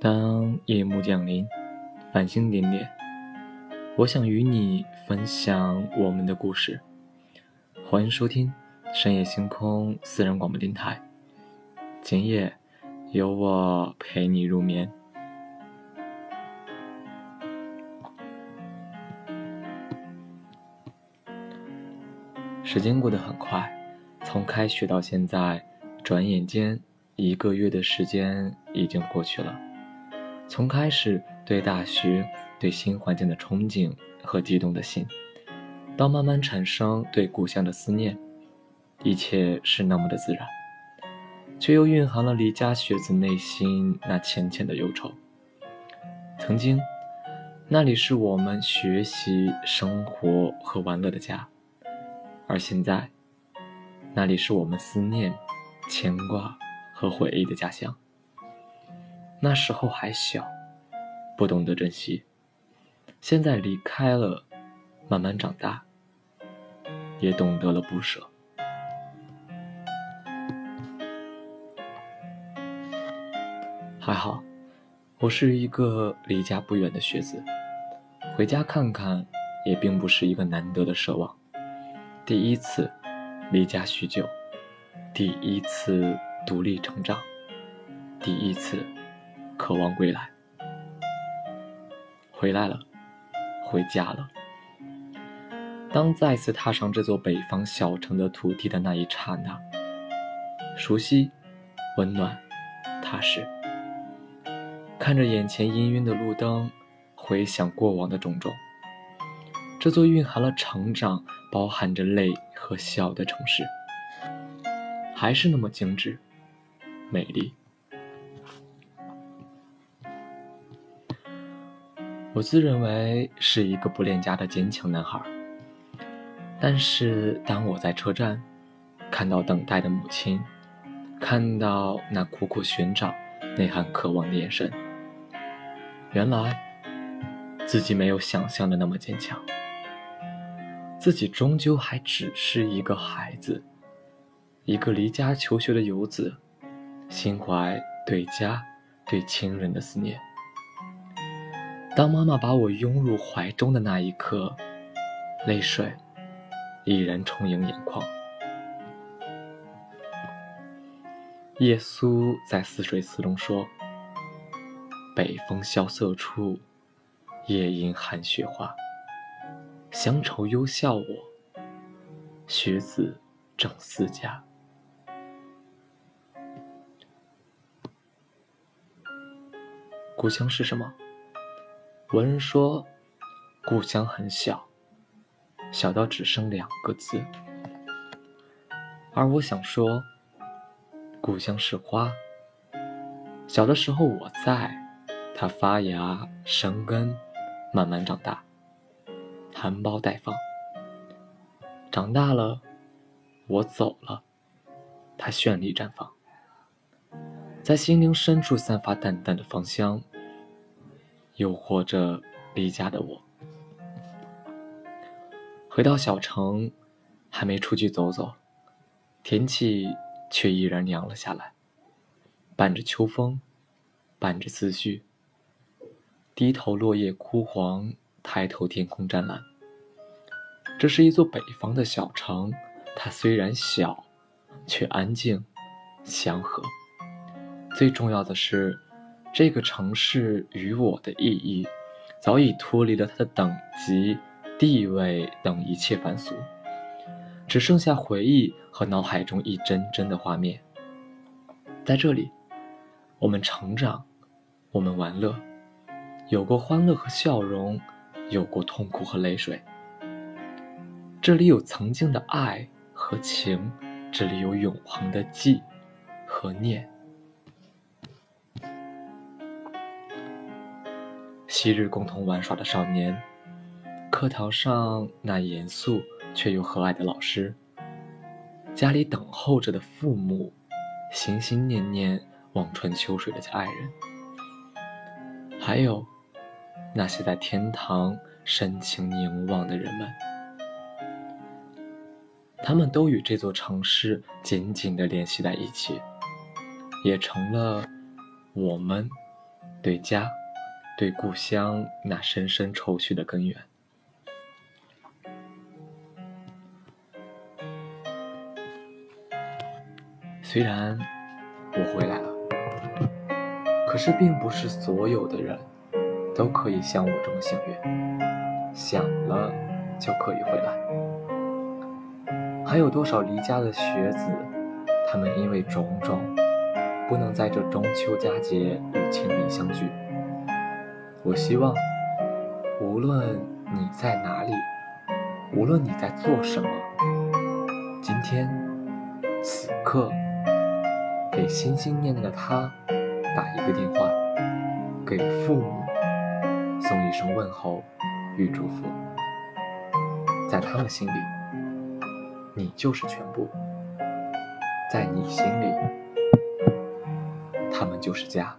当夜幕降临，繁星点点，我想与你分享我们的故事。欢迎收听深夜星空私人广播电台，今夜有我陪你入眠。时间过得很快，从开学到现在，转眼间一个月的时间已经过去了。从开始对大学、对新环境的憧憬和激动的心，到慢慢产生对故乡的思念，一切是那么的自然，却又蕴含了离家学子内心那浅浅的忧愁。曾经，那里是我们学习、生活和玩乐的家，而现在，那里是我们思念、牵挂和回忆的家乡。那时候还小，不懂得珍惜。现在离开了，慢慢长大，也懂得了不舍。还好，我是一个离家不远的学子，回家看看也并不是一个难得的奢望。第一次离家许久，第一次独立成长，第一次。渴望归来，回来了，回家了。当再次踏上这座北方小城的土地的那一刹那，熟悉、温暖、踏实。看着眼前氤氲的路灯，回想过往的种种，这座蕴含了成长、包含着泪和笑的城市，还是那么精致、美丽。我自认为是一个不恋家的坚强男孩，但是当我在车站看到等待的母亲，看到那苦苦寻找、内涵渴望的眼神，原来自己没有想象的那么坚强，自己终究还只是一个孩子，一个离家求学的游子，心怀对家、对亲人的思念。当妈妈把我拥入怀中的那一刻，泪水依然充盈眼眶。耶稣在《泗水词》中说：“北风萧瑟处，夜莺寒雪花。乡愁忧笑我，学子正思家。”故乡是什么？文人说：“故乡很小，小到只剩两个字。”而我想说，故乡是花。小的时候我在，它发芽、生根，慢慢长大，含苞待放。长大了，我走了，它绚丽绽放，在心灵深处散发淡淡的芳香。诱惑着离家的我，回到小城，还没出去走走，天气却依然凉了下来，伴着秋风，伴着思绪。低头落叶枯黄，抬头天空湛蓝。这是一座北方的小城，它虽然小，却安静、祥和。最重要的是。这个城市与我的意义，早已脱离了它的等级、地位等一切凡俗，只剩下回忆和脑海中一帧帧的画面。在这里，我们成长，我们玩乐，有过欢乐和笑容，有过痛苦和泪水。这里有曾经的爱和情，这里有永恒的记和念。昔日共同玩耍的少年，课堂上那严肃却又和蔼的老师，家里等候着的父母，心心念念望穿秋水的爱人，还有那些在天堂深情凝望的人们，他们都与这座城市紧紧地联系在一起，也成了我们对家，对故乡那深深愁绪的根源。虽然我回来了，可是并不是所有的人都可以像我这么幸运，想了就可以回来。还有多少离家的学子，他们因为种种，不能在这中秋佳节与亲人相聚。我希望，无论你在哪里，无论你在做什么，今天，此刻。给心心念念的他打一个电话，给父母送一声问候与祝福。在他们心里，你就是全部；在你心里，他们就是家。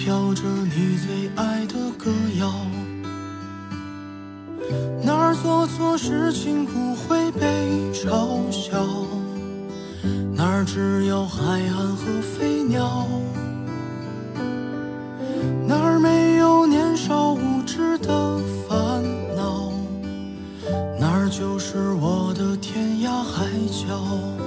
飘着你最爱的歌谣？哪儿做错事情不会被嘲笑？哪儿只有海岸和飞鸟？哪儿没有年少无知的烦恼？哪儿就是我的天涯海角？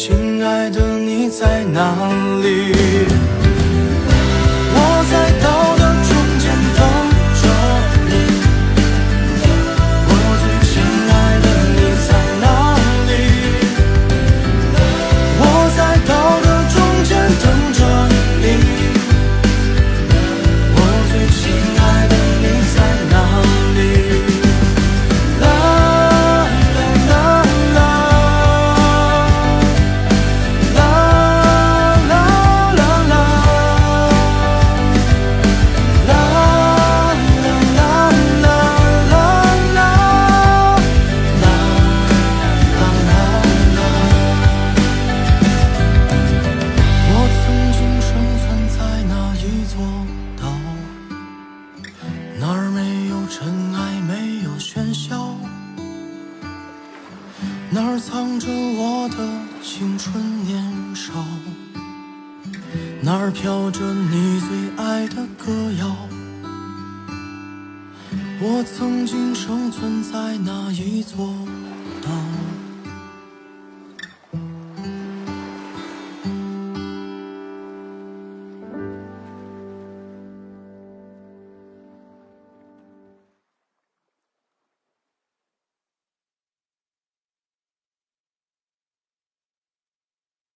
亲爱的，你在哪里？那儿藏着我的青春年少那儿飘着你最爱的歌谣我曾经生存在那一座岛